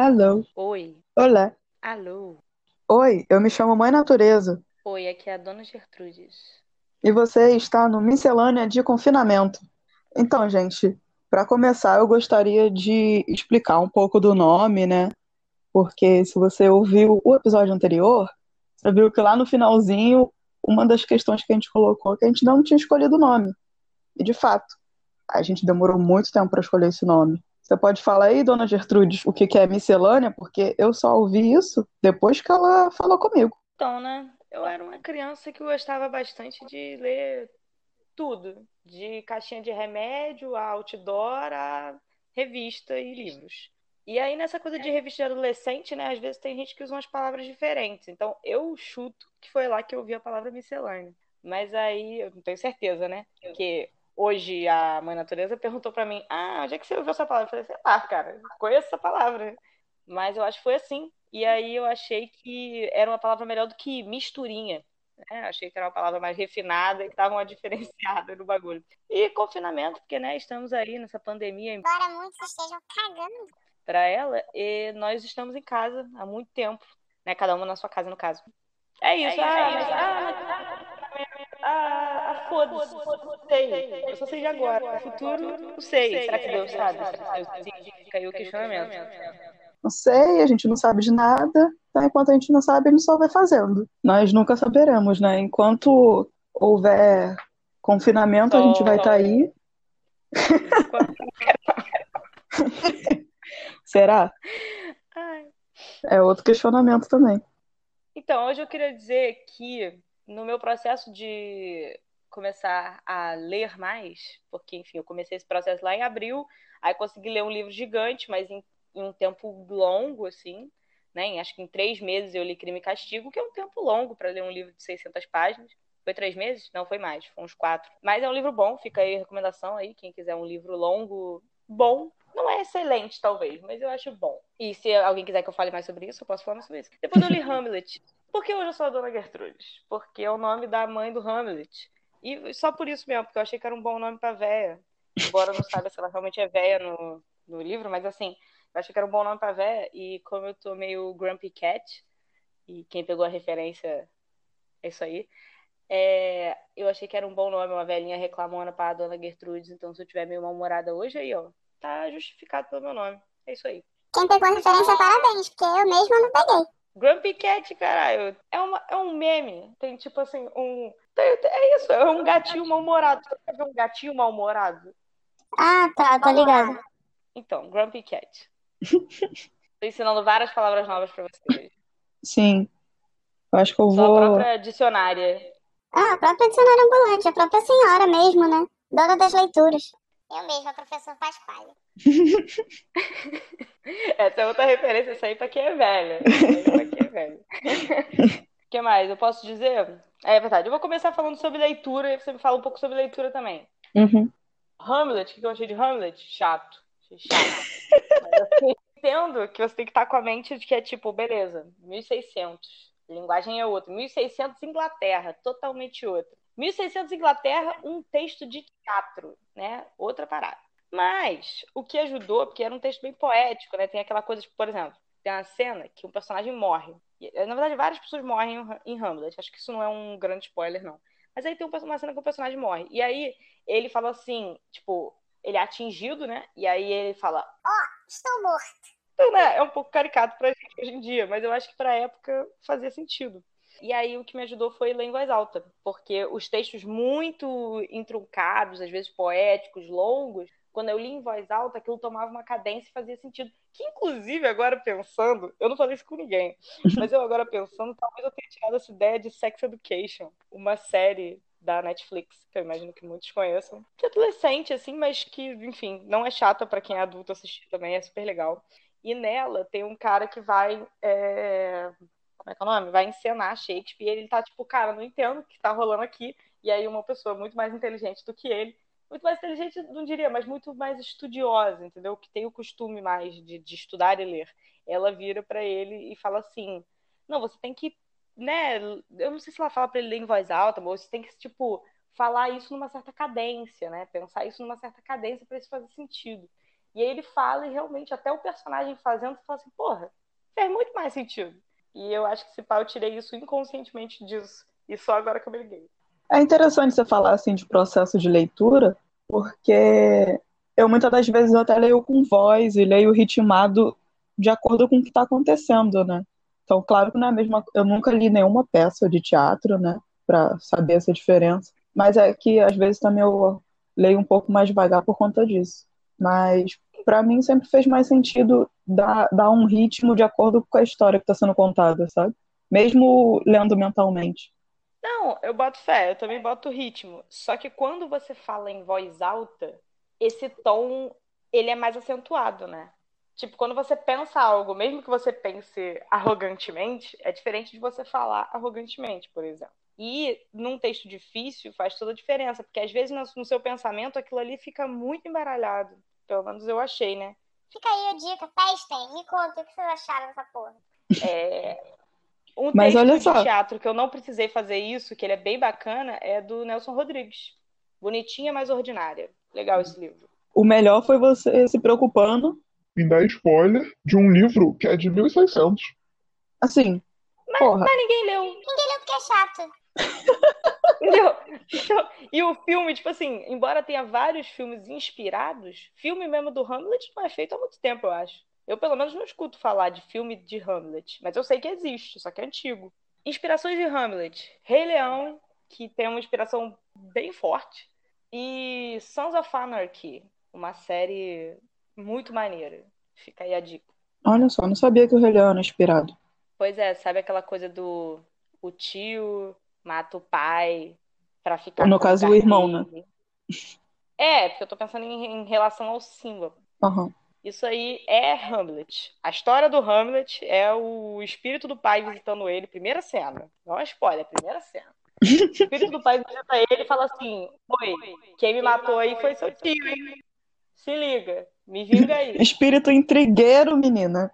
Alô. Oi. Olá. Alô. Oi, eu me chamo Mãe Natureza. Oi, aqui é a Dona Gertrudes. E você está no Miscelânea de Confinamento. Então, gente, para começar, eu gostaria de explicar um pouco do nome, né? Porque se você ouviu o episódio anterior, você viu que lá no finalzinho, uma das questões que a gente colocou é que a gente não tinha escolhido o nome. E de fato, a gente demorou muito tempo para escolher esse nome. Você pode falar aí, dona Gertrudes, o que é miscelânea? Porque eu só ouvi isso depois que ela falou comigo. Então, né? Eu era uma criança que gostava bastante de ler tudo, de caixinha de remédio, a outdoor, a revista e livros. E aí, nessa coisa de revista de adolescente, né? Às vezes tem gente que usa umas palavras diferentes. Então, eu chuto que foi lá que eu ouvi a palavra miscelânea. Mas aí, eu não tenho certeza, né? Porque hoje a Mãe Natureza perguntou para mim: Ah, onde é que você ouviu essa palavra? Eu falei: Sei lá, cara, conheço essa palavra. Mas eu acho que foi assim. E aí eu achei que era uma palavra melhor do que misturinha. Né? Achei que era uma palavra mais refinada e que dava uma diferenciada no bagulho. E confinamento, porque né, estamos aí nessa pandemia. Embora muitos estejam cagando. Para ela, e nós estamos em casa há muito tempo, né? Cada uma na sua casa, no caso. É isso. É ah, mas, ah, mas, ah, ah, foda-se. Sei. Eu só sei de agora. O futuro, não sei. Será que Deus sabe? Caiu o questionamento. Não sei, a gente não sabe de nada. Então, enquanto a gente não sabe, gente só vai fazendo. Nós nunca saberemos, né? Enquanto houver confinamento, a gente vai estar tá aí. Será? É outro questionamento também. Então, hoje eu queria dizer que no meu processo de começar a ler mais, porque, enfim, eu comecei esse processo lá em abril, aí consegui ler um livro gigante, mas em, em um tempo longo, assim, né? Acho que em três meses eu li Crime e Castigo, que é um tempo longo para ler um livro de 600 páginas. Foi três meses? Não, foi mais, foi uns quatro. Mas é um livro bom, fica aí a recomendação aí, quem quiser um livro longo, bom. Não é excelente, talvez, mas eu acho bom. E se alguém quiser que eu fale mais sobre isso, eu posso falar mais sobre isso. Depois eu li Hamlet. Por que hoje eu sou a Dona Gertrudes? Porque é o nome da mãe do Hamlet. E só por isso mesmo, porque eu achei que era um bom nome pra véia. Embora eu não saiba se ela realmente é véia no, no livro, mas assim, eu achei que era um bom nome pra véia. E como eu tô meio Grumpy Cat, e quem pegou a referência é isso aí. É, eu achei que era um bom nome, uma velhinha reclamona pra Dona Gertrudes. Então, se eu tiver meio mal-humorada hoje, aí, ó, tá justificado pelo meu nome. É isso aí. Quem pegou a referência, parabéns, porque eu mesma não peguei. Grumpy Cat, caralho, é, uma, é um meme. Tem tipo assim, um. É isso, é um gatinho mal-humorado. Você quer ver um gatinho mal-humorado? Ah, tá, tô ligado. Então, Grumpy Cat. Tô ensinando várias palavras novas pra vocês. Sim. Eu acho que eu Sou vou. a própria dicionária. Ah, a própria dicionária ambulante, a própria senhora mesmo, né? Dona das leituras. Eu mesma, professor Pasquale. Essa é outra referência, isso aí pra quem é velho. Isso aí pra quem é velho. O que mais? Eu posso dizer? É verdade. Eu vou começar falando sobre leitura e você me fala um pouco sobre leitura também. Uhum. Hamlet, o que eu achei de Hamlet? Chato. Achei chato. Mas eu entendo que você tem que estar com a mente de que é tipo, beleza, 1600. Linguagem é outra. 1600 Inglaterra, totalmente outra. 1600 Inglaterra, um texto de teatro, né? Outra parada. Mas o que ajudou, porque era um texto bem poético, né? Tem aquela coisa, tipo, por exemplo, tem uma cena que um personagem morre. Na verdade, várias pessoas morrem em Hamlet. Acho que isso não é um grande spoiler, não. Mas aí tem uma cena que o personagem morre. E aí ele fala assim, tipo, ele é atingido, né? E aí ele fala: Ó, oh, estou morto. Então, né? É um pouco caricato pra gente hoje em dia, mas eu acho que pra época fazia sentido. E aí o que me ajudou foi ler em voz alta, porque os textos muito entruncados, às vezes poéticos, longos, quando eu li em voz alta, aquilo tomava uma cadência e fazia sentido. Que, inclusive, agora pensando, eu não falei isso com ninguém, mas eu agora pensando, talvez eu tenha tirado essa ideia de Sex Education, uma série da Netflix, que eu imagino que muitos conheçam, que é adolescente, assim, mas que, enfim, não é chata para quem é adulto assistir também, é super legal. E nela tem um cara que vai. É... Como é que é o nome? Vai encenar Shakespeare. E ele tá tipo, cara, não entendo o que tá rolando aqui. E aí uma pessoa muito mais inteligente do que ele muito mais inteligente, não diria, mas muito mais estudiosa, entendeu? Que tem o costume mais de, de estudar e ler. Ela vira para ele e fala assim: não, você tem que, né? Eu não sei se ela fala para ele ler em voz alta, mas você tem que, tipo, falar isso numa certa cadência, né? Pensar isso numa certa cadência para isso fazer sentido. E aí ele fala e realmente até o personagem fazendo, fala assim, porra, faz muito mais sentido. E eu acho que se pá, eu tirei isso inconscientemente disso. E só agora que eu me liguei. É interessante você falar assim de processo de leitura, porque eu muitas das vezes eu até leio com voz e leio ritmado de acordo com o que está acontecendo, né? Então, claro que não é a mesma. Eu nunca li nenhuma peça de teatro, né? Para saber essa diferença. Mas é que às vezes também eu leio um pouco mais devagar por conta disso. Mas para mim sempre fez mais sentido dar, dar um ritmo de acordo com a história que está sendo contada, sabe? Mesmo lendo mentalmente. Não, eu boto fé, eu também boto ritmo. Só que quando você fala em voz alta, esse tom ele é mais acentuado, né? Tipo, quando você pensa algo, mesmo que você pense arrogantemente, é diferente de você falar arrogantemente, por exemplo. E num texto difícil faz toda a diferença, porque às vezes no seu pensamento aquilo ali fica muito embaralhado. Pelo menos eu achei, né? Fica aí a dica, testem, me conta o que vocês acharam dessa porra. É... Um Mas texto olha de só. teatro que eu não precisei fazer isso, que ele é bem bacana, é do Nelson Rodrigues. Bonitinha, mas ordinária. Legal esse livro. O melhor foi você se preocupando. Em dar spoiler de um livro que é de 1600. Assim, Mas, porra, mas ninguém leu. Ninguém leu porque é chato. Entendeu? Então, e o filme, tipo assim, embora tenha vários filmes inspirados, filme mesmo do Hamlet não é feito há muito tempo, eu acho. Eu, pelo menos, não escuto falar de filme de Hamlet, mas eu sei que existe, só que é antigo. Inspirações de Hamlet: Rei Leão, que tem uma inspiração bem forte, e Sons of Anarchy, uma série muito maneira. Fica aí a dica. olha só, não sabia que o Rei Leão era inspirado. Pois é, sabe aquela coisa do o tio mata o pai pra ficar No caso, o irmão, né? É, porque eu tô pensando em, em relação ao Simba. Aham. Isso aí é Hamlet. A história do Hamlet é o espírito do pai visitando ele, primeira cena. Não é spoiler, primeira cena. O espírito do pai visita ele e fala assim: Oi, quem me matou aí foi seu tio, hein? Se liga, me vinga aí. Espírito intrigueiro, menina.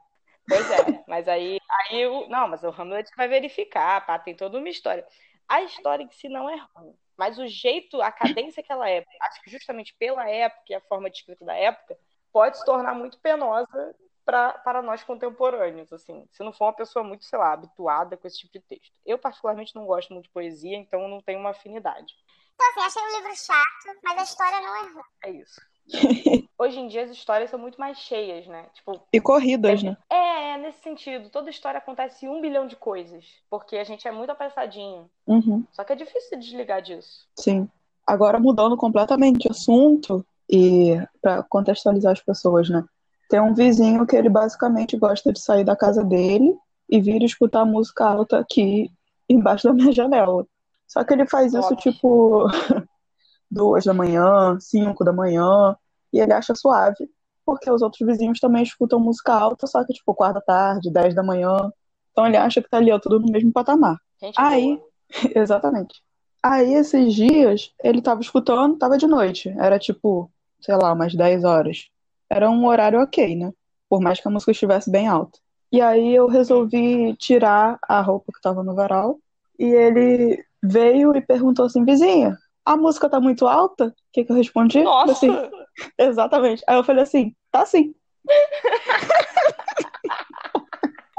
Pois é, mas aí, aí o, não, mas o Hamlet vai verificar, pá, tem toda uma história. A história em si não é ruim, mas o jeito, a cadência que ela é, acho que justamente pela época e a forma de escrita da época, pode se tornar muito penosa pra, para nós contemporâneos, assim, se não for uma pessoa muito, sei lá, habituada com esse tipo de texto. Eu, particularmente, não gosto muito de poesia, então não tenho uma afinidade. Então, assim, achei o livro chato, mas a história não é ruim. É isso. Hoje em dia as histórias são muito mais cheias, né? Tipo, E corridas, né? é, é nesse sentido. Toda história acontece um bilhão de coisas. Porque a gente é muito apressadinho. Uhum, Só que é difícil de desligar disso. sim. Agora mudando completamente de assunto e para contextualizar as pessoas, né? Tem um vizinho que ele basicamente gosta de sair da casa dele e vir escutar música alta aqui embaixo da minha janela. Só que ele faz isso tipo duas da manhã, cinco da manhã, e ele acha suave, porque os outros vizinhos também escutam música alta, só que tipo quatro da tarde, dez da manhã. Então ele acha que tá ali ó, tudo no mesmo patamar. Gente Aí, exatamente. Aí esses dias ele tava escutando, tava de noite. Era tipo, sei lá, umas 10 horas. Era um horário ok, né? Por mais que a música estivesse bem alta. E aí eu resolvi tirar a roupa que tava no varal. E ele veio e perguntou assim, vizinha, a música tá muito alta? O que que eu respondi? Nossa! Assim, exatamente. Aí eu falei assim, tá sim.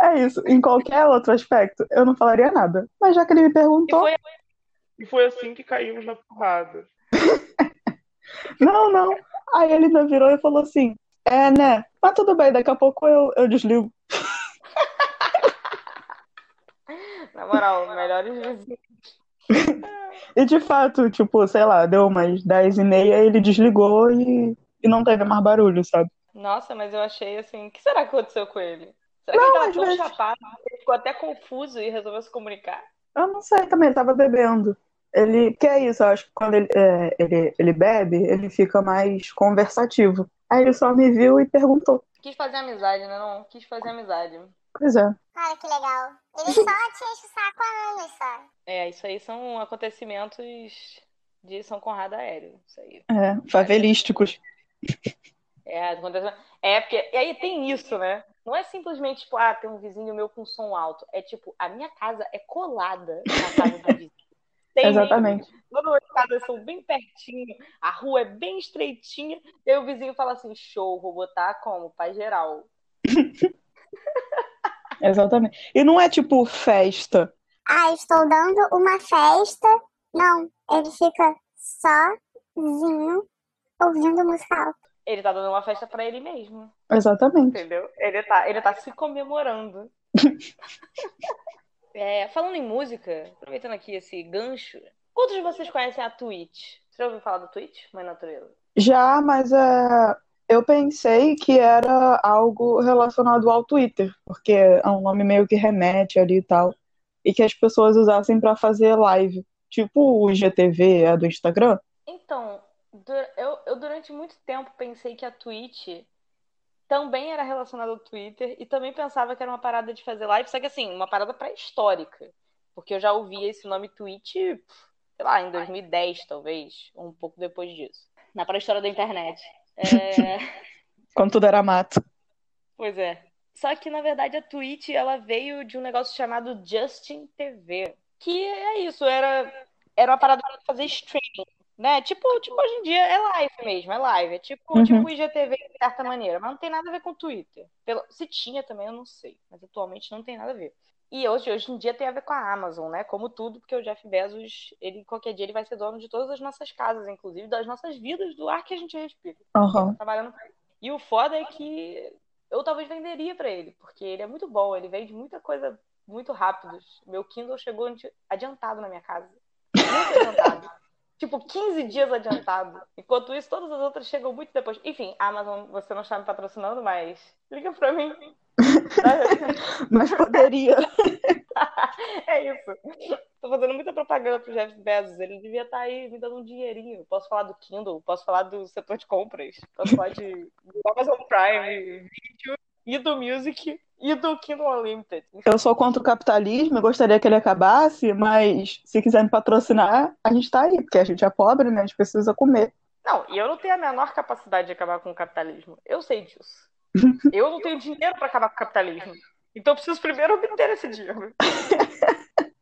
É isso. Em qualquer outro aspecto, eu não falaria nada. Mas já que ele me E perguntou, foi E foi assim que caímos na porrada. não, não. Aí ele ainda virou e falou assim: É, né? Mas tudo bem, daqui a pouco eu, eu desligo. Na moral, melhores vizinhos. E de fato, tipo, sei lá, deu umas 10 e meia, ele desligou e, e não teve mais barulho, sabe? Nossa, mas eu achei assim. O que será que aconteceu com ele? Será Não, que ele tava tão vezes- chapado ele ficou até confuso e resolveu se comunicar? Eu não sei também, ele tava bebendo. Ele, que é isso, eu acho que quando ele, é, ele, ele bebe, ele fica mais conversativo. Aí ele só me viu e perguntou. Quis fazer amizade, né? Não, quis fazer amizade. Pois é. Cara, que legal. Ele só te enche o saco há anos, só. É, isso aí são acontecimentos de São Conrado Aéreo. Isso aí. É, favelísticos. É, acontecimento. É, porque. E aí tem isso, né? Não é simplesmente, tipo, ah, tem um vizinho meu com som alto. É tipo, a minha casa é colada na casa do vizinho. Tem Exatamente. mesmo. Todas as casas são bem pertinho, a rua é bem estreitinha, e aí o vizinho fala assim: show, vou botar como? Pai geral. Exatamente. E não é tipo festa. Ah, estou dando uma festa. Não, ele fica sozinho ouvindo música alta. Ele tá dando uma festa pra ele mesmo, Exatamente. entendeu? Ele tá, ele tá se comemorando. É, falando em música, aproveitando aqui esse gancho, quantos de vocês conhecem a Twitch? Você já ouviu falar da Twitch, Mãe Natureza? Já, mas é, eu pensei que era algo relacionado ao Twitter, porque é um nome meio que remete ali e tal, e que as pessoas usassem pra fazer live, tipo o IGTV é do Instagram. Então, eu, eu durante muito tempo pensei que a Twitch também era relacionada ao Twitter e também pensava que era uma parada de fazer live, só que assim, uma parada pré-histórica. Porque eu já ouvia esse nome Twitch, sei lá, em 2010, talvez, ou um pouco depois disso. Na pré-história da internet. É, Quando tudo era mato. Pois é. Só que, na verdade, a Twitch, ela veio de um negócio chamado Justin TV. Que é isso, era, era uma parada pra fazer streaming, né? Tipo, tipo, hoje em dia é live mesmo, é live. É tipo, Uhum. tipo IGTV de certa maneira, mas não tem nada a ver com o Twitter. Pelo- se tinha também, eu não sei. Mas atualmente não tem nada a ver. E hoje, hoje em dia tem a ver com a Amazon, né? Como tudo, porque o Jeff Bezos, ele qualquer dia ele vai ser dono de todas as nossas casas, inclusive das nossas vidas, do ar que a gente respira Aham. trabalhando pra ele. E o foda é que eu talvez venderia pra ele, porque ele é muito bom, ele vende muita coisa muito rápido. Meu Kindle chegou adi- adiantado na minha casa. Muito adiantado. tipo, 15 dias adiantado. Enquanto isso, todas as outras chegam muito depois. Enfim, Amazon, você não está me patrocinando, mas liga pra mim. Mas poderia. é isso. Tô fazendo muita propaganda pro Jeff Bezos. Ele devia estar aí me dando um dinheirinho. Posso falar do Kindle, posso falar do setor de compras, posso falar de do Amazon Prime, vídeo, e do Music, e do Kindle Unlimited. Eu sou contra o capitalismo, eu gostaria que ele acabasse, mas se quiser me patrocinar, a gente tá aí, porque a gente é pobre, né? A gente precisa comer. Não, e eu não tenho a menor capacidade de acabar com o capitalismo. Eu sei disso. Eu não tenho dinheiro pra acabar com o capitalismo. Então eu preciso primeiro obter esse dinheiro.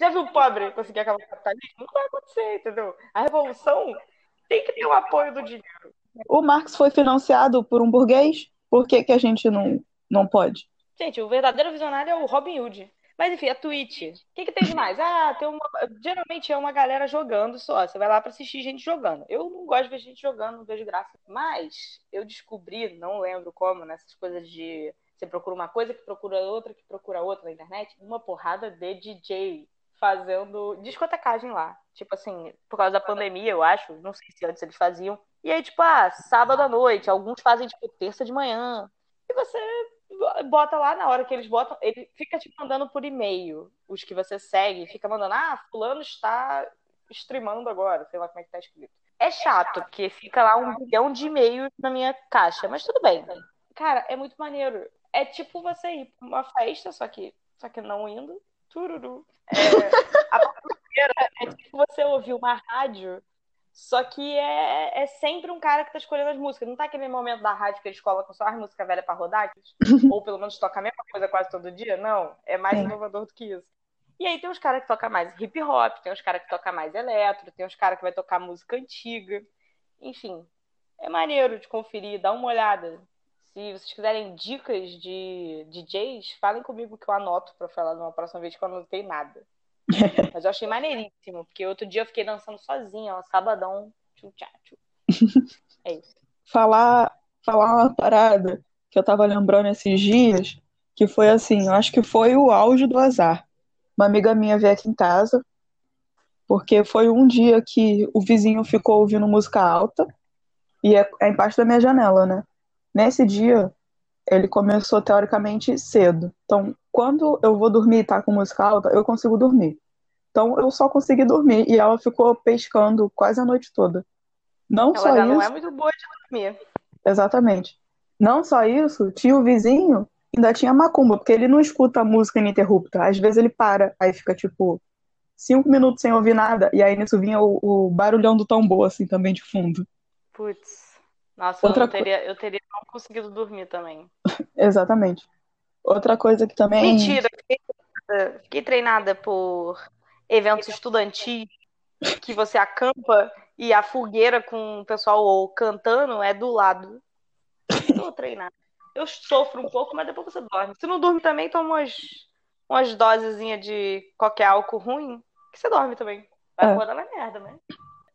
Já viu o pobre conseguir acabar com o capitalismo? Não vai acontecer, entendeu? A revolução tem que ter o apoio do dinheiro. O Marx foi financiado por um burguês, por que que a gente não, não pode? Gente, o verdadeiro visionário é o Robin Hood. Mas enfim, a Twitch. O que, que tem de mais? Ah, tem uma. Geralmente é uma galera jogando só. Você vai lá pra assistir gente jogando. Eu não gosto de ver gente jogando, não vejo graça. Mas eu descobri, não lembro como, nessas coisas de. Você procura uma coisa que procura outra, que procura outra na internet, uma porrada de DJ fazendo discotecagem lá. Tipo assim, por causa da pandemia, eu acho. Não sei se antes eles faziam. E aí, tipo, ah, sábado à noite. Alguns fazem, tipo, terça de manhã. E você bota lá na hora que eles botam, ele fica te mandando por e-mail os que você segue, fica mandando, ah, fulano está streamando agora, sei lá como é que tá escrito. É chato, porque fica lá um bilhão de e-mails na minha caixa, mas tudo bem. Cara, é muito maneiro. É tipo você ir pra uma festa, só que, só que não indo. Tururu. É, a é tipo você ouvir uma rádio só que é, é sempre um cara que tá escolhendo as músicas. Não tá aquele momento da rádio que eles colocam só as músicas velhas pra rodar? Ou pelo menos toca a mesma coisa quase todo dia? Não. É mais Sim. inovador do que isso. E aí tem uns caras que tocam mais hip hop, tem uns caras que tocam mais eletro, tem uns caras que vai tocar música antiga. Enfim, é maneiro de conferir, dá uma olhada. Se vocês quiserem dicas de DJs, falem comigo que eu anoto pra falar numa próxima vez que eu não tenho nada. Mas eu achei maneiríssimo, porque outro dia eu fiquei dançando sozinha, ó, sabadão, tchu tchá tchu. É isso. Falar, falar uma parada que eu tava lembrando esses dias, que foi assim, eu acho que foi o auge do azar. Uma amiga minha veio aqui em casa, porque foi um dia que o vizinho ficou ouvindo música alta, e é, é embaixo da minha janela, né? Nesse dia, ele começou teoricamente cedo. Então, quando eu vou dormir e tá com música alta, eu consigo dormir. Então, eu só consegui dormir, e ela ficou pescando quase a noite toda. Não Ela só já não isso. é muito boa de dormir. Exatamente. Não só isso, tinha o vizinho, ainda tinha macumba, porque ele não escuta a música ininterrupta. Às vezes ele para, aí fica tipo cinco minutos sem ouvir nada, e aí nisso vinha o, o barulhão do tambor, assim, também de fundo. Putz. Nossa, Outra eu, não teria, eu teria não conseguido dormir também. Exatamente. Outra coisa que também. Mentira, fiquei treinada, fiquei treinada por eventos estudantis que você acampa e a fogueira com o pessoal cantando é do lado. Eu vou treinar. Eu sofro um pouco, mas depois você dorme. Se não dorme também, toma umas, umas dosezinhas de qualquer álcool ruim, que você dorme também. Vai É. acordar na merda, né?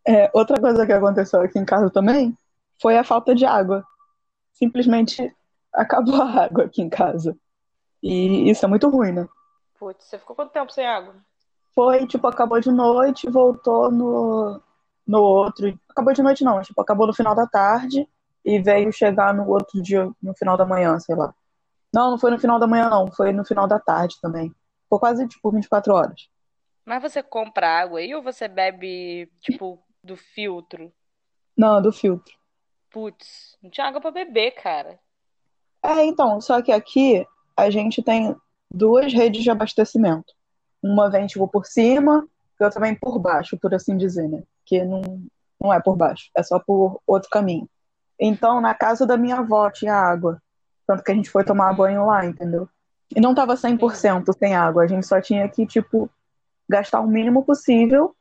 É, outra coisa que aconteceu aqui em casa também foi a falta de água. Simplesmente acabou a água aqui em casa. E isso é muito ruim, né? Putz, você ficou quanto tempo sem água? Foi, tipo, acabou de noite, voltou no, no outro. Acabou de noite não, tipo, acabou no final da tarde e veio chegar no outro dia, no final da manhã, sei lá. Não, não foi no final da manhã, não, foi no final da tarde também. Ficou quase, tipo, 24 horas. Mas você compra água aí ou você bebe, tipo, do filtro? Não, do filtro. Putz, não tinha água pra beber, cara. É, então, só que aqui a gente tem duas redes de abastecimento. Uma vem, por cima e outra vem por baixo, por assim dizer, né? Que não, não é por baixo, é só por outro caminho. Então, na casa da minha avó tinha água. Tanto que a gente foi tomar banho lá, entendeu? E não tava 100% sem água, a gente só tinha que, tipo, gastar o mínimo possível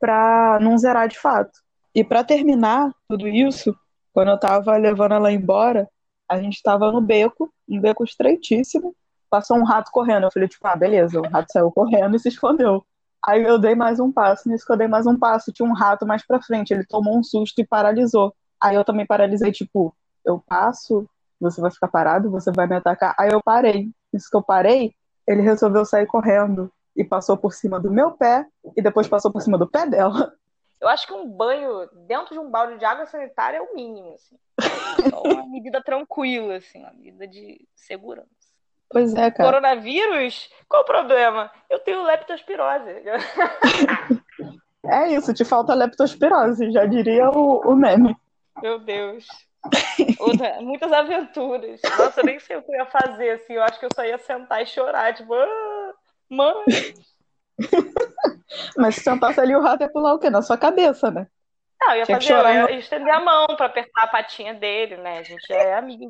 pra não zerar de fato. E pra terminar tudo isso, quando eu tava levando ela embora, a gente tava no beco, um beco estreitíssimo, passou um rato correndo. Eu falei, tipo, ah, beleza, o rato saiu correndo e se escondeu. Aí eu dei mais um passo, nisso que eu dei mais um passo, tinha um rato mais pra frente, ele tomou um susto e paralisou. Aí eu também paralisei, tipo, eu passo, você vai ficar parado, você vai me atacar. Aí eu parei. Nisso que eu parei, ele resolveu sair correndo e passou por cima do meu pé e depois passou por cima do pé dela. Eu acho que um banho dentro de um balde de água sanitária é o mínimo, assim. Só uma medida tranquila, assim, uma medida de segurança. Pois é, cara. Coronavírus? Qual o problema? Eu tenho leptospirose. É isso, te falta leptospirose, já diria o, o meme. Meu Deus. Outra- muitas aventuras. Nossa, eu nem sei o que eu ia fazer, assim. Eu acho que eu só ia sentar e chorar, tipo, ah, mãe. Mas se sentasse ali, o rato ia pular o quê? Na sua cabeça, né? Não, eu ia Tinha fazer, eu ia estender a mão pra apertar a patinha dele, né? A gente é amigo.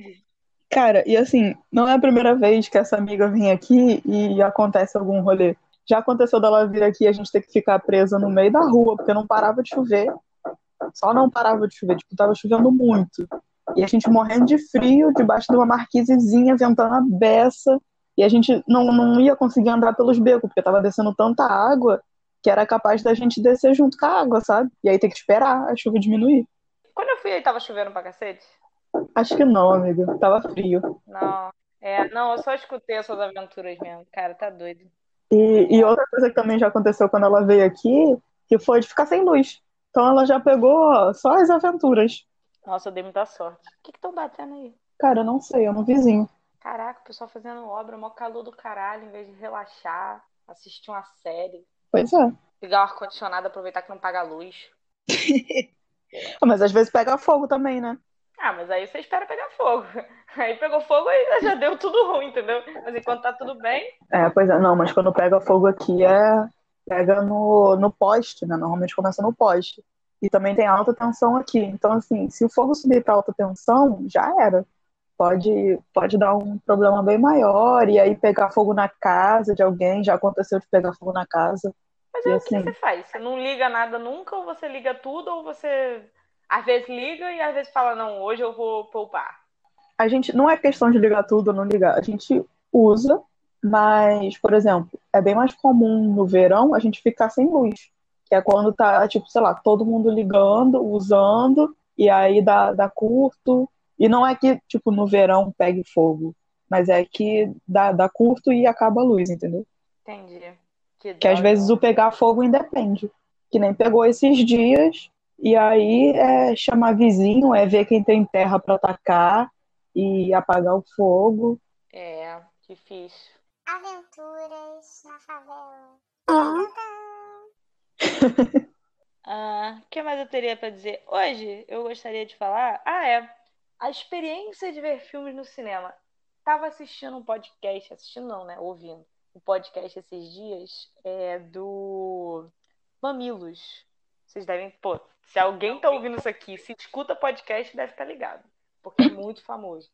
Cara, e assim, não é a primeira vez que essa amiga vem aqui e acontece algum rolê. Já aconteceu dela vir aqui e a gente ter que ficar presa no meio da rua, porque não parava de chover. Só não parava de chover, tipo, tava chovendo muito. E a gente morrendo de frio, debaixo de uma marquisezinha, ventando a beça. E a gente não, não ia conseguir andar pelos becos, porque tava descendo tanta água que era capaz da gente descer junto com a água, sabe? E aí ter que esperar a chuva diminuir. Quando eu fui aí, tava chovendo pra cacete? Acho que não, amigo. Tava frio. Não. É, não, eu só escutei essas aventuras mesmo. Cara, tá doido. E, e outra coisa que também já aconteceu quando ela veio aqui, que foi de ficar sem luz. Então ela já pegou só as aventuras. Nossa, eu dei muita sorte. O que estão batendo aí? Cara, eu não sei, é no vizinho. Caraca, o pessoal fazendo obra, mó calor do caralho, em vez de relaxar, assistir uma série, Pois é. ligar o ar-condicionado, aproveitar que não paga a luz. Mas às vezes pega fogo também, né? Ah, mas aí você espera pegar fogo. Aí pegou fogo e já deu tudo ruim, entendeu? Mas enquanto tá tudo bem, É, pois é, não, mas quando pega fogo aqui é. Pega no, no poste, né? Normalmente começa no poste. E também tem alta tensão aqui. Então, assim, se o fogo subir para alta tensão, já era. Pode, pode dar um problema bem maior e aí pegar fogo na casa de alguém. Já aconteceu de pegar fogo na casa. mas E aí o que assim? você faz? Você não liga nada nunca, ou você liga tudo, ou você às vezes liga e às vezes fala, não, hoje eu vou poupar. A gente não é questão de ligar tudo ou não ligar. A gente usa, mas, por exemplo, é bem mais comum no verão a gente ficar sem luz. Que é quando tá, tipo, sei lá, todo mundo ligando, usando, e aí dá, dá curto. E não é que, tipo, no verão pegue fogo, mas é que dá, dá curto e acaba a luz, entendeu? Entendi. Que às dó, vezes o pegar fogo independe. Que nem pegou esses dias, e aí é chamar vizinho, é ver quem tem terra para atacar e apagar o fogo. É, difícil. Aventuras na favela. Ah, o que mais eu teria pra dizer? Hoje eu gostaria de falar. Ah, é. A experiência de ver filmes no cinema. Tava assistindo um podcast, assistindo não, né? Ouvindo um podcast esses dias é, do Mamilos. Vocês devem. Pô, se alguém tá ouvindo isso aqui, se escuta podcast, deve estar ligado. Porque é muito famoso.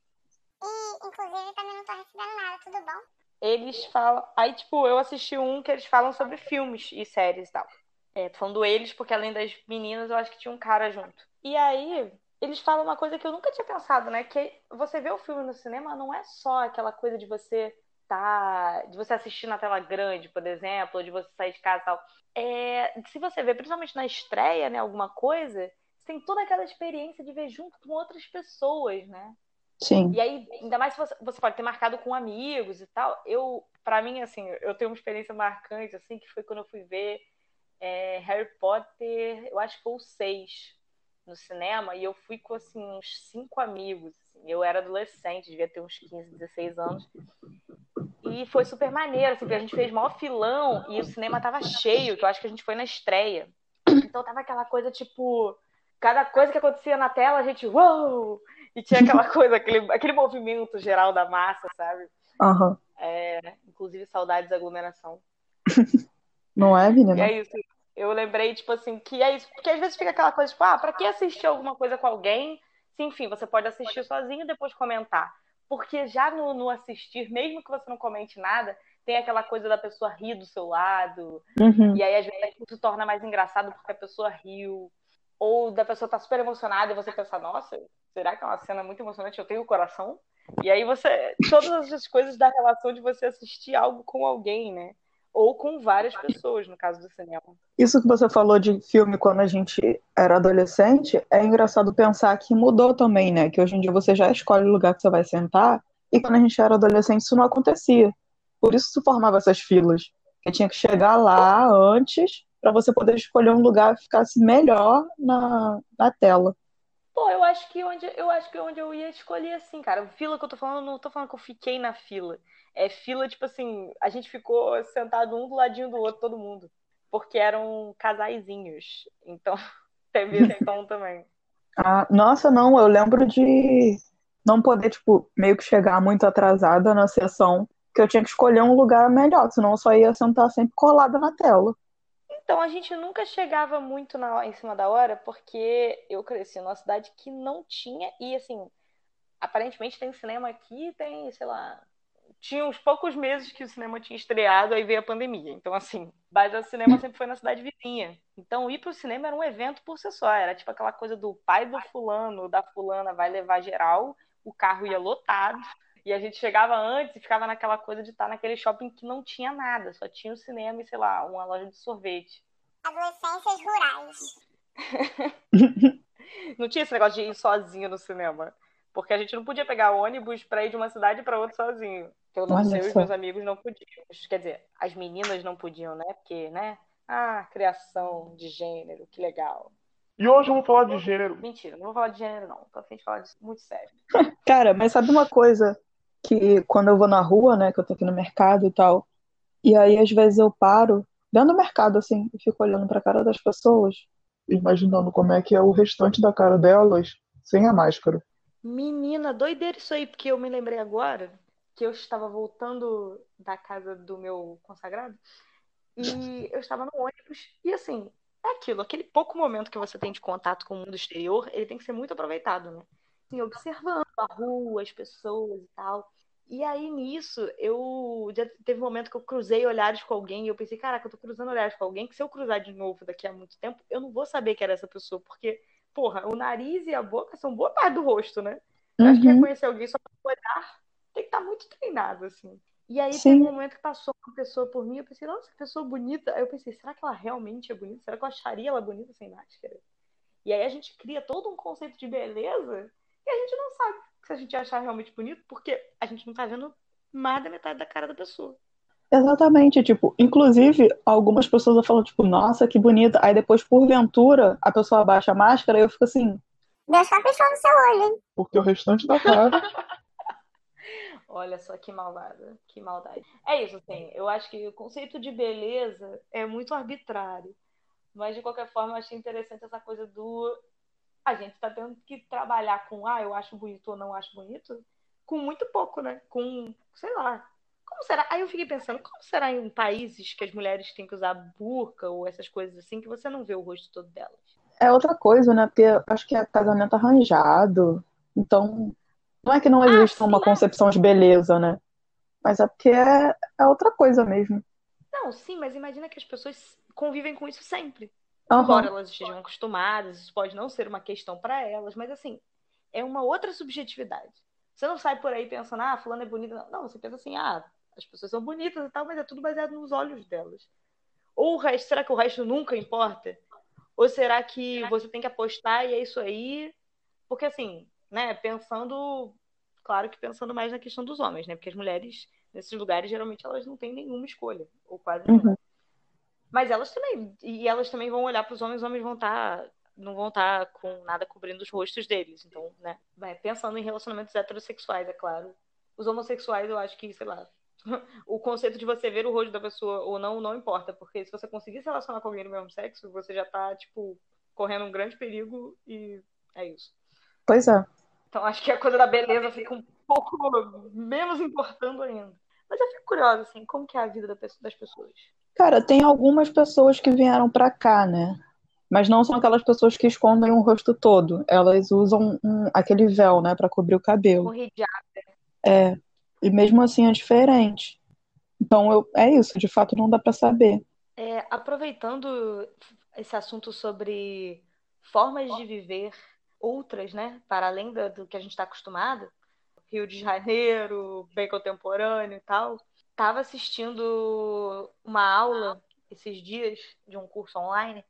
E, inclusive, também não tô recebendo nada, tudo bom? eles falam. Aí, tipo, eu assisti um que eles falam sobre filmes e séries e tal. É, tô falando eles, porque além das meninas, eu acho que tinha um cara junto. E aí, eles falam uma coisa que eu nunca tinha pensado, né? Que você vê o filme no cinema não é só aquela coisa de você tá. de você assistir na tela grande, por exemplo, ou de você sair de casa e tal. É, se você vê, principalmente na estreia, né, alguma coisa, você tem toda aquela experiência de ver junto com outras pessoas, né? Sim. E aí, ainda mais se você, você pode ter marcado com amigos e tal. Eu, para mim, assim, eu tenho uma experiência marcante, assim, que foi quando eu fui ver é, Harry Potter, eu acho que foi o 6 no cinema, e eu fui com, assim, uns cinco amigos. Assim. Eu era adolescente, devia ter uns 15, 16 anos. E foi super maneiro, assim, porque a gente fez maior filão e o cinema tava cheio, que eu acho que a gente foi na estreia. Então tava aquela coisa, tipo, cada coisa que acontecia na tela, a gente, uou! E tinha aquela coisa, aquele, aquele movimento geral da massa, sabe? Aham. É, inclusive, saudades da aglomeração. Não é, E menina? é isso. Eu lembrei, tipo assim, que é isso. Porque às vezes fica aquela coisa, tipo, ah, pra que assistir alguma coisa com alguém? Se, enfim, você pode assistir sozinho e depois comentar. Porque já no, no assistir, mesmo que você não comente nada, tem aquela coisa da pessoa rir do seu lado. Uhum. E aí, às vezes, se torna mais engraçado porque a pessoa riu. Ou da pessoa tá super emocionada e você pensa, nossa, será que é uma cena muito emocionante? Eu tenho o coração? E aí você. Todas essas coisas da relação de você assistir algo com alguém, né? Ou com várias pessoas, no caso do cinema. Isso que você falou de filme quando a gente era adolescente, é engraçado pensar que mudou também, né? Que hoje em dia você já escolhe o lugar que você vai sentar, e quando a gente era adolescente isso não acontecia. Por isso se formava essas filas. Que tinha que chegar lá antes para você poder escolher um lugar que ficasse melhor na, na tela. Pô, eu acho que onde eu acho que onde eu ia escolher assim, cara. Fila que eu tô falando, não tô falando que eu fiquei na fila. É fila, tipo assim, a gente ficou sentado um do ladinho do outro, todo mundo. Porque eram casaizinhos. Então, teve esse tom também. Ah, nossa, não, eu lembro de não poder, tipo, meio que chegar muito atrasada na sessão, que eu tinha que escolher um lugar melhor, senão eu só ia sentar sempre colada na tela. Então a gente nunca chegava muito na, em cima da hora, porque eu cresci numa cidade que não tinha, e assim, aparentemente tem cinema aqui, tem, sei lá, tinha uns poucos meses que o cinema tinha estreado, aí veio a pandemia. Então, assim, mas o cinema sempre foi na cidade vizinha. Então, ir pro cinema era um evento por si só. Era tipo aquela coisa do pai do fulano, da fulana vai levar geral, o carro ia lotado. E a gente chegava antes e ficava naquela coisa de estar naquele shopping que não tinha nada, só tinha o cinema e, sei lá, uma loja de sorvete. Adolescências rurais. Não tinha esse negócio de ir sozinho no cinema. Porque a gente não podia pegar ônibus pra ir de uma cidade pra outra sozinho. Eu não sei, os meus amigos não podiam. Quer dizer, as meninas não podiam, né? Porque, né? Ah, criação de gênero, que legal. E hoje eu vou falar de gênero. Mentira, não vou falar de gênero, não. Tô a fim de falar disso muito sério. Cara, mas sabe uma coisa que quando eu vou na rua, né, que eu tô aqui no mercado e tal, e aí às vezes eu paro dentro do mercado assim e fico olhando pra cara das pessoas. Imaginando como é que é o restante da cara delas sem a máscara. Menina, doideira isso aí, porque eu me lembrei agora que eu estava voltando da casa do meu consagrado e eu estava no ônibus e assim, é aquilo, aquele pouco momento que você tem de contato com o mundo exterior, ele tem que ser muito aproveitado, né? Assim, observando a rua, as pessoas e tal. E aí nisso, eu já teve um momento que eu cruzei olhares com alguém e eu pensei, caraca, eu tô cruzando olhares com alguém que se eu cruzar de novo daqui a muito tempo, eu não vou saber que era essa pessoa, porque porra, o nariz e a boca são boa parte do rosto, né? Eu acho que Uhum. reconhecer alguém só pelo olhar tem que estar muito treinado, assim. E aí Sim. teve um momento que passou uma pessoa por mim, eu pensei, nossa, que pessoa bonita. Aí eu pensei, será que ela realmente é bonita? Será que eu acharia ela bonita sem máscara? E aí a gente cria todo um conceito de beleza e a gente não sabe se a gente achar realmente bonito, porque a gente não tá vendo mais da metade da cara da pessoa. Exatamente, tipo, inclusive algumas pessoas falam, tipo, nossa, que bonita. Aí depois, porventura, a pessoa abaixa a máscara e eu fico assim, Deus caprichou no seu olho, hein? Porque o restante da cara. Olha só que malvada, que maldade. É isso, assim, eu acho que o conceito de beleza é muito arbitrário. Mas de qualquer forma, eu achei interessante essa coisa do a gente tá tendo que trabalhar com ah, eu acho bonito ou não acho bonito, com muito pouco, né? Com, sei lá. Como será? Aí eu fiquei pensando, como será em países que as mulheres têm que usar burca ou essas coisas assim, que você não vê o rosto todo delas? é outra coisa, né? Porque acho que é casamento arranjado. Então, não é que não exista sim, uma concepção de beleza, né? Mas é porque é, é outra coisa mesmo. Não, sim, mas imagina que as pessoas convivem com isso sempre. Aham. Embora elas estejam acostumadas, isso pode não ser uma questão para elas, mas assim, é uma outra subjetividade. Você não sai por aí pensando, ah, fulano é bonita. Não, Não, você pensa assim, ah, as pessoas são bonitas e tal, mas é tudo baseado nos olhos delas. Ou o resto, será que o resto nunca importa? Ou será que você tem que apostar e é isso aí? Porque assim, né, pensando, claro que pensando mais na questão dos homens, né? Porque as mulheres nesses lugares geralmente elas não têm nenhuma escolha, ou quase nenhuma. Mas elas também, e elas também vão olhar para os homens, os homens vão estar, não vão estar com nada cobrindo os rostos deles. Então, né, vai pensando em relacionamentos heterossexuais, é claro. Os homossexuais, eu acho que, sei lá, o conceito de você ver o rosto da pessoa ou não, não importa, porque se você conseguir se relacionar com alguém do mesmo sexo, você já tá, tipo, correndo um grande perigo e é isso. Pois é. Então, acho que a coisa da beleza fica um pouco menos importando ainda. Mas eu fico curiosa, assim, como que é a vida das pessoas? Cara, tem algumas pessoas que vieram pra cá, né? Mas não são aquelas pessoas que escondem o rosto todo. Elas usam um- aquele véu, né, pra cobrir o cabelo. Corrigiar. É. E mesmo assim é diferente. Então, eu, é isso, de fato não dá pra saber. É, aproveitando esse assunto sobre formas de viver outras, né, para além da- do que a gente está acostumado, Rio de Janeiro, bem contemporâneo e tal, estava assistindo uma aula esses dias de um curso online,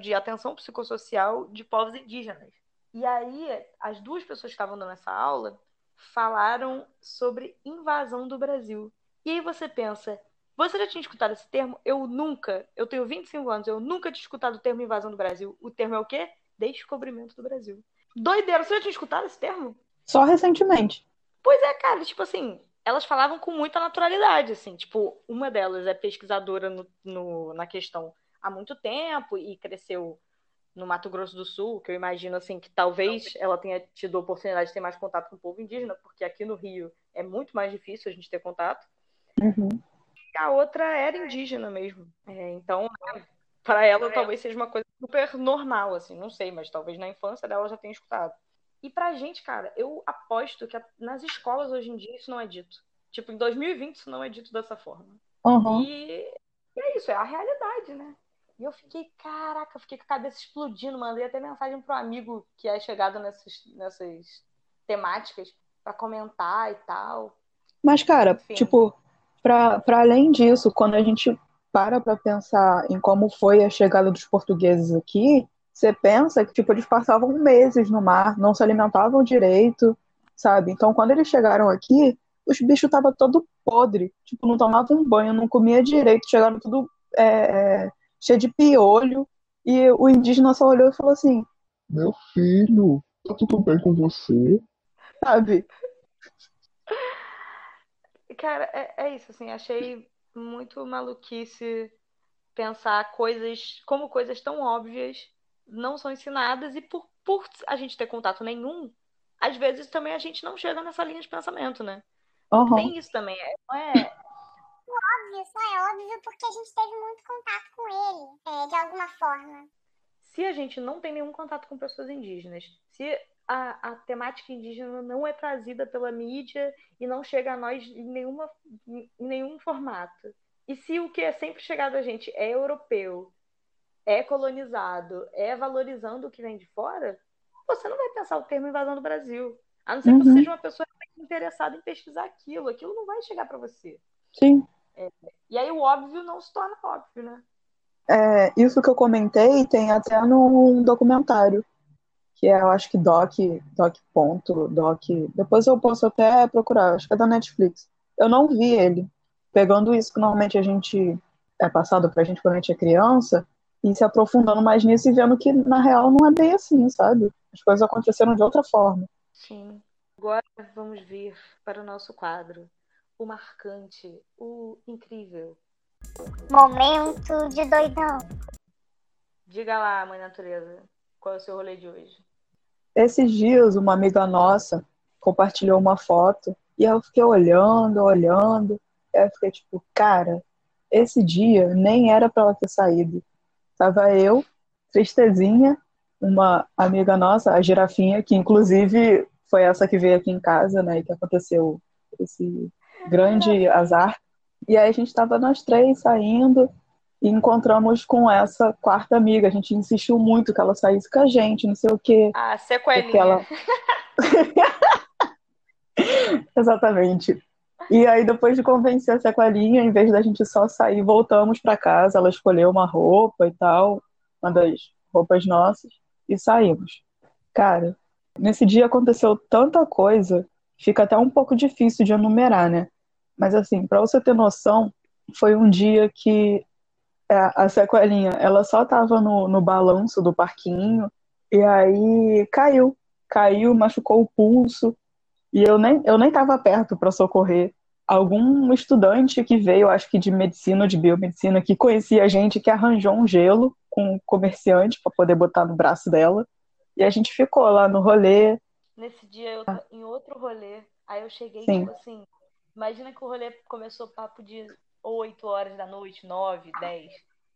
de atenção psicossocial de povos indígenas. E aí, as duas pessoas que estavam dando essa aula falaram sobre invasão do Brasil. E aí você pensa, você já tinha escutado esse termo? Eu nunca, eu tenho 25 anos, eu nunca tinha escutado o termo invasão do Brasil. O termo é o quê? Descobrimento do Brasil. Doideira, você já tinha escutado esse termo? Só recentemente. Pois é, cara, tipo assim, elas falavam com muita naturalidade, assim, tipo, uma delas é pesquisadora no, no- na questão há muito tempo e cresceu no Mato Grosso do Sul, que eu imagino, assim, que talvez ela tenha tido a oportunidade de ter mais contato com o povo indígena, porque aqui no Rio é muito mais difícil a gente ter contato. Uhum. A outra era indígena mesmo. É, então, para ela talvez seja uma coisa super normal, assim, não sei, mas talvez na infância dela já tenha escutado. E pra gente, cara, eu aposto que nas escolas hoje em dia isso não é dito. Tipo, em 2020 isso não é dito dessa forma. Uhum. E é isso, é a realidade, né? E eu fiquei, caraca, eu fiquei com a cabeça explodindo, mandei até mensagem pro amigo que é chegado nessas, nessas temáticas pra comentar e tal. Mas, cara, Enfim. tipo, pra, pra além disso, quando a gente para pra pensar em como foi a chegada dos portugueses aqui, você pensa que, tipo, eles passavam meses no mar, não se alimentavam direito, sabe? Então, quando eles chegaram aqui, os bichos estavam todo podre, tipo, não tomavam banho, não comia direito, chegaram tudo é, é, cheio de piolho, e o indígena só olhou e falou assim, Meu filho, tá tudo bem com você? sabe? Cara, é, é isso, assim, achei muito maluquice pensar coisas, como coisas tão óbvias não são ensinadas e por, por a gente ter contato nenhum, às vezes também a gente não chega nessa linha de pensamento, né? Aham. Tem isso também, é- não é? Óbvio, só é óbvio porque a gente teve muito contato com ele, é, de alguma forma. Se a gente não tem nenhum contato com pessoas indígenas, se a, a temática indígena não é trazida pela mídia e não chega a nós em, nenhuma, em nenhum formato, e se o que é sempre chegado a gente é europeu, é colonizado, é valorizando o que vem de fora, você não vai pensar o termo invasão do Brasil. A não ser que você Uhum. seja uma pessoa interessada em pesquisar aquilo. Aquilo não vai chegar para você. Sim. E aí o óbvio não se torna óbvio, né? É, isso que eu comentei tem até num documentário, que é, eu acho que doc, doc ponto, doc, depois eu posso até procurar, acho que é da Netflix. Eu não vi ele, pegando isso que normalmente a gente é passado pra gente quando a gente é criança, e se aprofundando mais nisso e vendo que na real não é bem assim, sabe? As coisas aconteceram de outra forma. Sim. Agora vamos vir para o nosso quadro. O marcante, o incrível. Momento de doidão. Diga lá, mãe natureza, qual é o seu rolê de hoje? Esses dias, uma amiga nossa compartilhou uma foto e eu fiquei olhando, olhando. E aí eu fiquei tipo, cara, esse dia nem era pra ela ter saído. Tava eu, tristezinha, uma amiga nossa, a girafinha, que inclusive foi essa que veio aqui em casa, né? E que aconteceu esse, grande azar. E aí a gente tava nós três saindo e encontramos com essa quarta amiga. A gente insistiu muito que ela saísse com a gente, não sei o quê. Ah, sequelinha. Ela... Exatamente. E aí, depois de convencer a sequelinha, em vez da gente só sair, voltamos para casa. Ela escolheu uma roupa e tal, uma das roupas nossas, e saímos. Cara, nesse dia aconteceu tanta coisa, fica até um pouco difícil de enumerar, né? Mas assim, para você ter noção, foi um dia que a sequelinha, ela só tava no, no balanço do parquinho e aí caiu. Caiu, machucou o pulso. E eu nem, eu nem tava perto para socorrer. Algum estudante que veio, acho que de medicina ou de biomedicina, que conhecia a gente, que arranjou um gelo com um comerciante para poder botar no braço dela. E a gente ficou lá no rolê. Nesse dia eu em outro rolê. Aí eu cheguei, Sim. tipo assim. Imagina que o rolê começou papo de 8 horas da noite, 9, 10.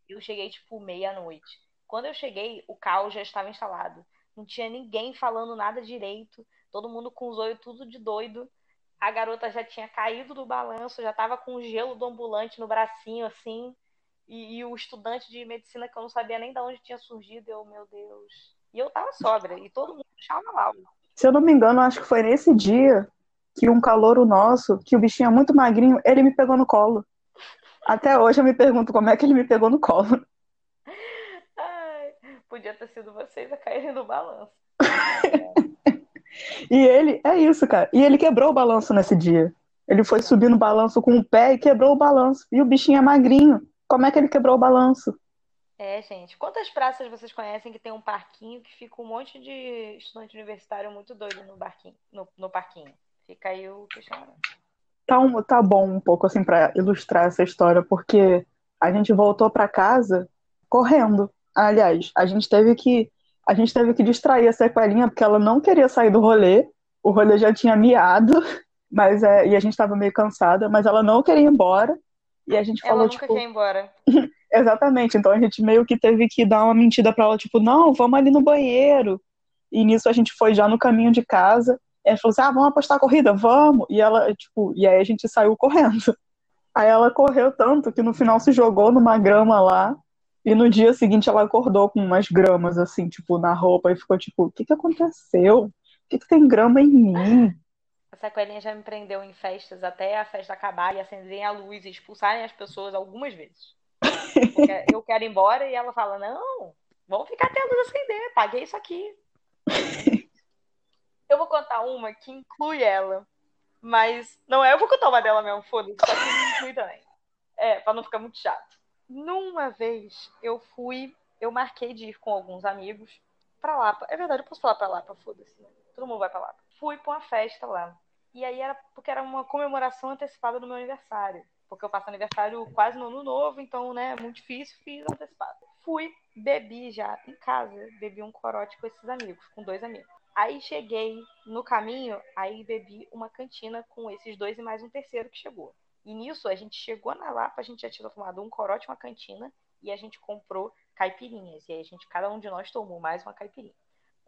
Eu cheguei, tipo, meia-noite. Quando eu cheguei, o caos já estava instalado. Não tinha ninguém falando nada direito. Todo mundo com os olhos tudo de doido. A garota já tinha caído do balanço, já estava com o gelo do ambulante no bracinho, assim. E, e o estudante de medicina que eu não sabia nem de onde tinha surgido, eu, meu Deus. E eu tava sóbria, e todo mundo chama lá. Se eu não me engano, acho que foi nesse dia que um calouro nosso, que o bichinho é muito magrinho, ele me pegou no colo. Até hoje eu me pergunto como é que ele me pegou no colo. Ai, podia ter sido vocês a caírem do balanço. E ele, é isso, cara. E ele quebrou o balanço nesse dia. Ele foi subir no balanço com o pé e quebrou o balanço. E o bichinho é magrinho. Como é que ele quebrou o balanço? É, gente. Quantas praças vocês conhecem que tem um parquinho que fica um monte de estudante universitário muito doido no, barquinho, no, no parquinho? Fica aí o questionamento. Tá, um, tá bom um pouco assim pra ilustrar essa história, porque a gente voltou pra casa correndo. Aliás, a gente teve que a gente teve que distrair a sequelinha porque ela não queria sair do rolê. O rolê já tinha miado, mas é, e a gente estava meio cansada, mas ela não queria ir embora. E a gente Ela falou nunca tipo, quer ir embora. Exatamente, então a gente meio que teve que dar uma mentira pra ela, tipo, não, vamos ali no banheiro. E nisso a gente foi já no caminho de casa. E ela falou assim: ah, vamos apostar a corrida? Vamos. E ela, tipo, e aí a gente saiu correndo. Aí ela correu tanto que no final se jogou numa grama lá. E no dia seguinte ela acordou com umas gramas, assim, tipo, na roupa e ficou tipo: o que que aconteceu? Por que que tem grama em mim? A sequelinha já me prendeu em festas até a festa acabar e acenderem a luz e expulsarem as pessoas algumas vezes. Eu quero ir embora e ela fala: Não, vamos ficar até a luz acender, paguei isso aqui. Eu vou contar uma que inclui ela, mas não é, eu vou contar uma dela mesmo, foda-se, só que me inclui também. É, pra não ficar muito chato. Numa vez eu fui, eu marquei de ir com alguns amigos pra Lapa. É verdade, eu posso falar pra Lapa, foda-se, né? Todo mundo vai pra Lapa. Fui pra uma festa lá. E aí era porque era uma comemoração antecipada do meu aniversário. Porque eu faço aniversário quase no ano novo, então, né, é muito difícil, fiz antecipado. Fui, bebi já em casa, bebi um corote com esses amigos, com dois amigos. Aí cheguei no caminho, aí bebi uma cantina com esses dois e mais um terceiro que chegou. E nisso a gente chegou na Lapa, a gente já tinha tomado um corote uma cantina, e a gente comprou caipirinhas. E aí a gente, cada um de nós tomou mais uma caipirinha.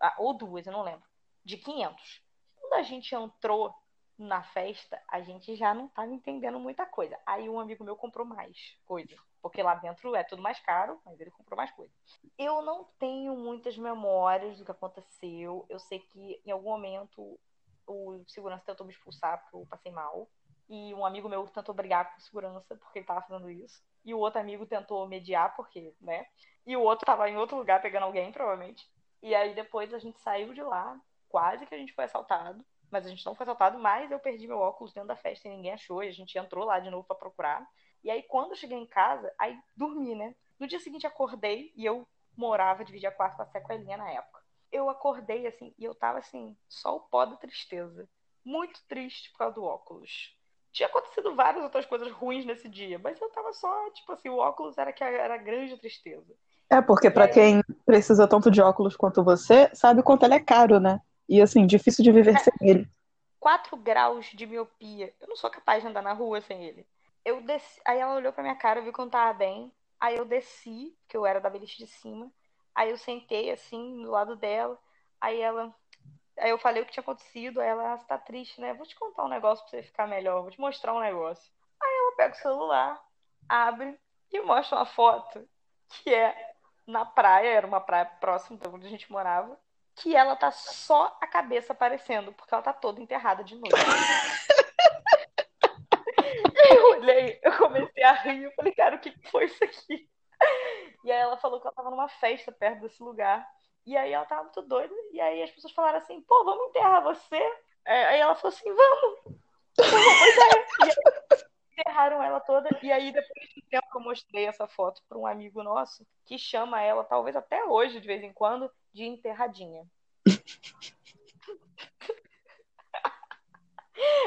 Ah, ou duas, eu não lembro. De 500. Quando a gente entrou na festa, a gente já não estava entendendo muita coisa. Aí um amigo meu comprou mais coisa. Porque lá dentro é tudo mais caro, mas ele comprou mais coisa. Eu não tenho muitas memórias do que aconteceu. Eu sei que em algum momento o segurança tentou me expulsar porque eu passei mal. E um amigo meu tentou brigar com segurança porque ele tava fazendo isso. E o outro amigo tentou mediar porque, né? E o outro tava em outro lugar pegando alguém, provavelmente. E aí depois a gente saiu de lá, quase que a gente foi assaltado. Mas a gente não foi assaltado, mas eu perdi meu óculos dentro da festa e ninguém achou. E a gente entrou lá de novo para procurar. E aí, quando eu cheguei em casa, aí dormi, né? No dia seguinte, acordei e eu morava, dividia quarto com a sequelinha na época. Eu acordei, assim, e eu tava, assim, só o pó da tristeza. Muito triste por causa do óculos. Tinha acontecido várias outras coisas ruins nesse dia, mas eu tava só, tipo assim, o óculos era que era a grande tristeza. É, porque pra aí- quem precisa tanto de óculos quanto você, sabe quanto ele é caro, né? E assim, difícil de viver sem ele. 4 graus de miopia. Eu não sou capaz de andar na rua sem ele. Eu desci, aí ela olhou pra minha cara, viu que eu não tava bem. Aí eu desci, que eu era da beliche de cima. Aí eu sentei assim do lado dela. Aí ela, Aí eu falei o que tinha acontecido, aí ela, ah, você tá triste, né? Vou te contar um negócio pra você ficar melhor, vou te mostrar um negócio. Aí ela pega o celular, abre e mostra uma foto que é na praia, era uma praia próxima de onde a gente morava, que ela tá só a cabeça aparecendo, porque ela tá toda enterrada de noite. eu olhei, eu comecei a rir, eu falei, cara, o que foi isso aqui? E aí ela falou que ela tava numa festa perto desse lugar. E aí ela tava muito doida. E aí as pessoas falaram assim, pô, vamos enterrar você? É, aí ela falou assim, vamos! É. Enterraram ela toda. E aí, depois de tempo, eu mostrei essa foto para um amigo nosso que chama ela, talvez até hoje, de vez em quando, de enterradinha.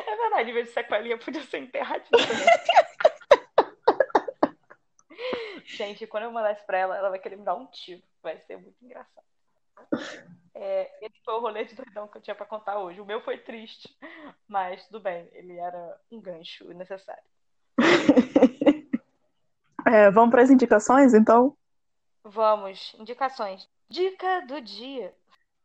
É verdade, em vez de sequelinha, podia ser enterradinha. Gente, quando eu mandar isso pra ela, ela vai querer me dar um tiro. Vai ser muito engraçado. É, esse foi o rolê de doidão que eu tinha pra contar hoje. O meu foi triste, mas tudo bem, ele era um gancho necessário. É, vamos para as indicações, então? Vamos, indicações. Dica do dia.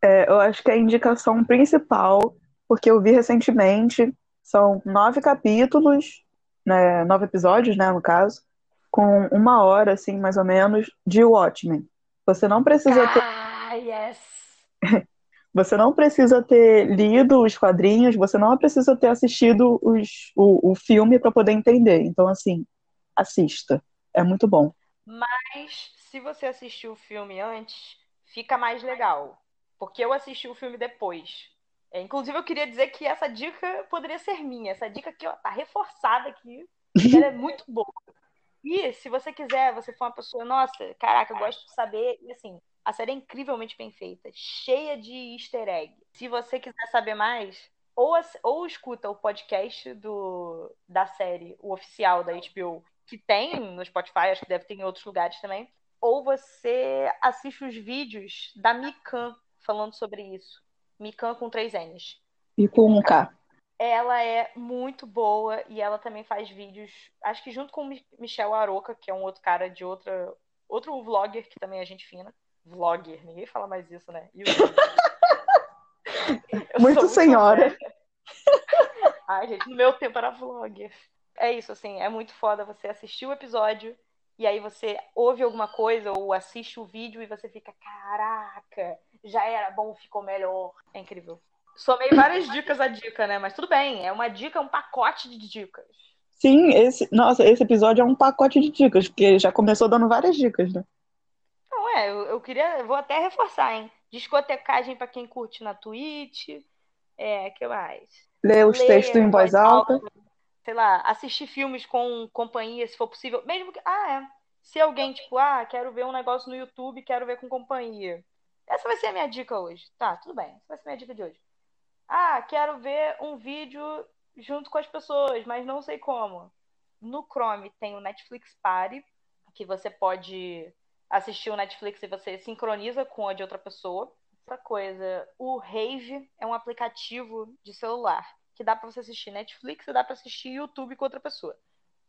É, eu acho que a indicação principal, porque eu vi recentemente, são nove capítulos, né, nove episódios, né, no caso, com uma hora, assim, mais ou menos, de Watchmen. Você não precisa ter. Ah, yes! Você não precisa ter lido os quadrinhos, você não precisa ter assistido os, o, o filme para poder entender. Então, assim, assista. É muito bom. Mas se você assistiu o filme antes, fica mais legal. Porque eu assisti o filme depois. É, inclusive, eu queria dizer que essa dica poderia ser minha. Essa dica aqui, ó, tá reforçada aqui. Ela é muito boa. E se você quiser, você for uma pessoa, nossa, caraca, eu gosto de saber, e assim, a série é incrivelmente bem feita, cheia de easter egg. Se você quiser saber mais, ou, ou escuta o podcast do, da série, o oficial da HBO, que tem no Spotify, acho que deve ter em outros lugares também, ou você assiste os vídeos da Mikan falando sobre isso. Mikan com três N's. E com um K. Ela é muito boa e ela também faz vídeos, acho que junto com Michel Aroca, que é um outro cara de outra, outro vlogger que também é gente fina vlogger, ninguém fala mais isso, né? muito senhora. Ai, gente, no meu tempo era vlogger. É isso, assim, é muito foda você assistir o episódio e aí você ouve alguma coisa ou assiste o vídeo e você fica, caraca, já era bom, ficou melhor. É incrível. Somei várias dicas a dica, né? Mas tudo bem, é uma dica, um pacote de dicas. Sim, esse, nossa, esse episódio é um pacote de dicas, porque já começou dando várias dicas, né? É, eu, eu queria, vou até reforçar, hein? Discotecagem para quem curte na Twitch. É, que mais? Ler os Ler textos em voz alta. alta. Sei lá, assistir filmes com companhia, se for possível. Mesmo que. Ah, é. Se alguém, tipo, ah, quero ver um negócio no YouTube, quero ver com companhia. Essa vai ser a minha dica hoje. Tá, tudo bem. Essa vai ser a minha dica de hoje. Ah, quero ver um vídeo junto com as pessoas, mas não sei como. No Chrome tem o Netflix Party, que você pode assistir o Netflix e você sincroniza com a de outra pessoa. Outra coisa, o Rave é um aplicativo de celular que dá para você assistir Netflix e dá para assistir YouTube com outra pessoa.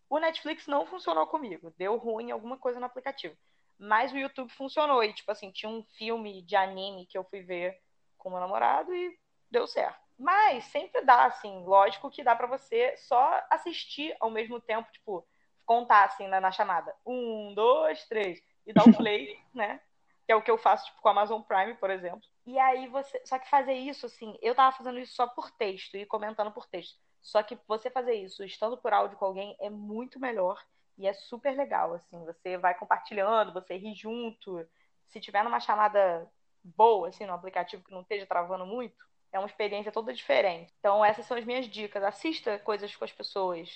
O Netflix não funcionou comigo, deu ruim alguma coisa no aplicativo. Mas o YouTube funcionou e, tipo assim, tinha um filme de anime que eu fui ver com meu namorado e deu certo. Mas sempre dá, assim, lógico que dá para você só assistir ao mesmo tempo, tipo, contar assim na, na chamada. Um, dois, três e dar o play, né? Que é o que eu faço tipo, com a Amazon Prime, por exemplo. E aí você. Só que fazer isso, assim, eu tava fazendo isso só por texto e comentando por texto. Só que você fazer isso estando por áudio com alguém é muito melhor e é super legal, assim. Você vai compartilhando, você ri junto. Se tiver numa chamada boa, assim, no aplicativo que não esteja travando muito, é uma experiência toda diferente. Então, essas são as minhas dicas. Assista coisas com as pessoas,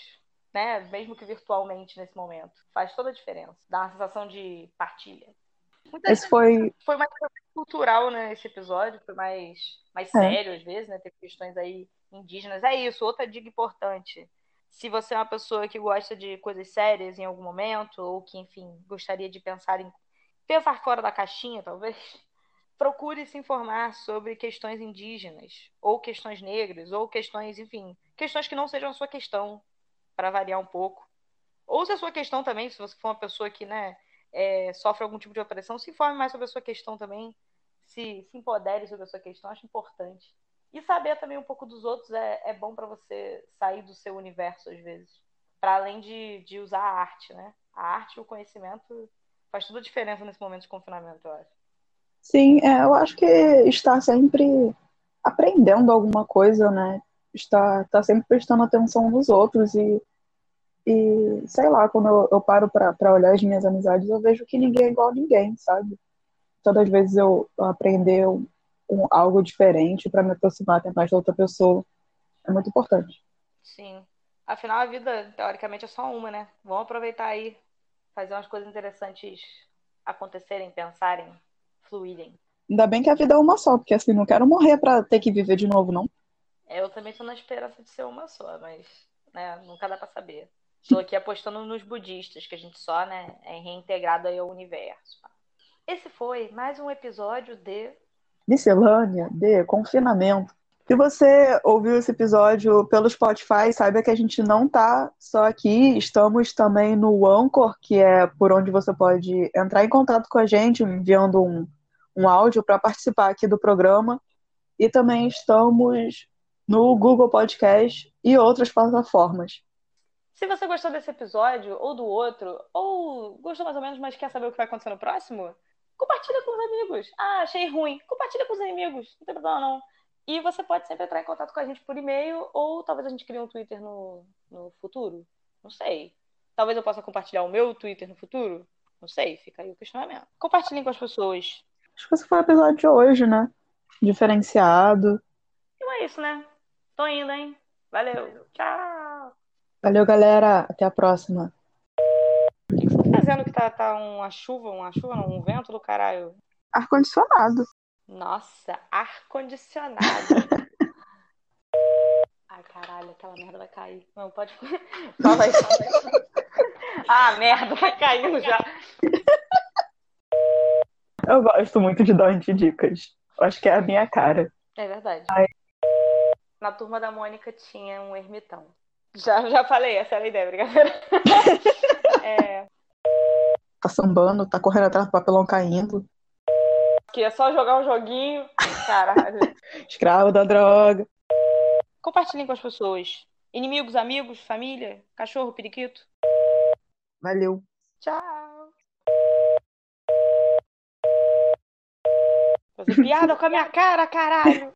né? Mesmo que virtualmente nesse momento. Faz toda a diferença. Dá uma sensação de partilha. Muita esse foi... foi mais cultural, né, esse episódio. Foi mais, mais é. sério, às vezes, né? Teve questões aí indígenas. É isso, outra dica importante. Se você é uma pessoa que gosta de coisas sérias em algum momento, ou que, enfim, gostaria de pensar em pensar fora da caixinha, talvez, procure se informar sobre questões indígenas, ou questões negras, ou questões, enfim, questões que não sejam a sua questão, para variar um pouco. Ou se a sua questão também, se você for uma pessoa que né, é, sofre algum tipo de opressão, se informe mais sobre a sua questão também, se, se empodere sobre a sua questão, acho importante. E saber também um pouco dos outros é, é bom para você sair do seu universo às vezes. Para além de, de usar a arte, né? A arte e o conhecimento faz toda a diferença nesse momento de confinamento, eu acho. Sim, é, eu acho que estar sempre aprendendo alguma coisa, né? Estar, estar sempre prestando atenção nos outros e, e sei lá, quando eu, eu paro para olhar as minhas amizades, eu vejo que ninguém é igual a ninguém, sabe? Todas as vezes eu, eu aprender um, um, algo diferente para me aproximar até mais da outra pessoa é muito importante. Sim. Afinal, a vida, teoricamente, é só uma, né? Vamos aproveitar aí, fazer umas coisas interessantes acontecerem, pensarem, fluírem. Ainda bem que a vida é uma só, porque assim, não quero morrer para ter que viver de novo, não. Eu também tô na esperança de ser uma só, mas né, nunca dá para saber. Tô aqui apostando nos budistas, que a gente só, né, é reintegrado aí ao universo. Esse foi mais um episódio de Miscelânea de Confinamento. Se você ouviu esse episódio pelo Spotify, saiba que a gente não tá só aqui, estamos também no Anchor, que é por onde você pode entrar em contato com a gente, enviando um, um áudio para participar aqui do programa. E também estamos no Google Podcast e outras plataformas. Se você gostou desse episódio ou do outro, ou gostou mais ou menos, mas quer saber o que vai acontecer no próximo, compartilha com os amigos. Ah, achei ruim. Compartilha com os inimigos. Não tem problema, não. E você pode sempre entrar em contato com a gente por e-mail, ou talvez a gente crie um Twitter no, no futuro. Não sei. Talvez eu possa compartilhar o meu Twitter no futuro. Não sei, fica aí o questionamento. Compartilhem com as pessoas. Acho que esse foi o episódio de hoje, né? Diferenciado. Então é isso, né? Tô indo, hein? Valeu. Tchau. Valeu, galera. Até a próxima. O que você tá fazendo que tá, tá uma chuva, uma chuva, não, um vento do caralho? Ar-condicionado. Nossa, ar-condicionado. Ai, caralho, aquela merda vai cair. Não, pode. Fala aí. Ah, merda, vai caindo já. Eu gosto muito de dar antidicas. Eu acho que é a minha cara. É verdade. Ai. Na turma da Mônica tinha um ermitão. Já, já falei, essa era a ideia, brincadeira. é, Tá sambando, tá correndo atrás do papelão caindo. que é só jogar um joguinho. Caralho. Escravo da droga. Compartilhem com as pessoas. Inimigos, amigos, família, cachorro, periquito. Valeu. Tchau. Fazer piada com a minha cara, caralho.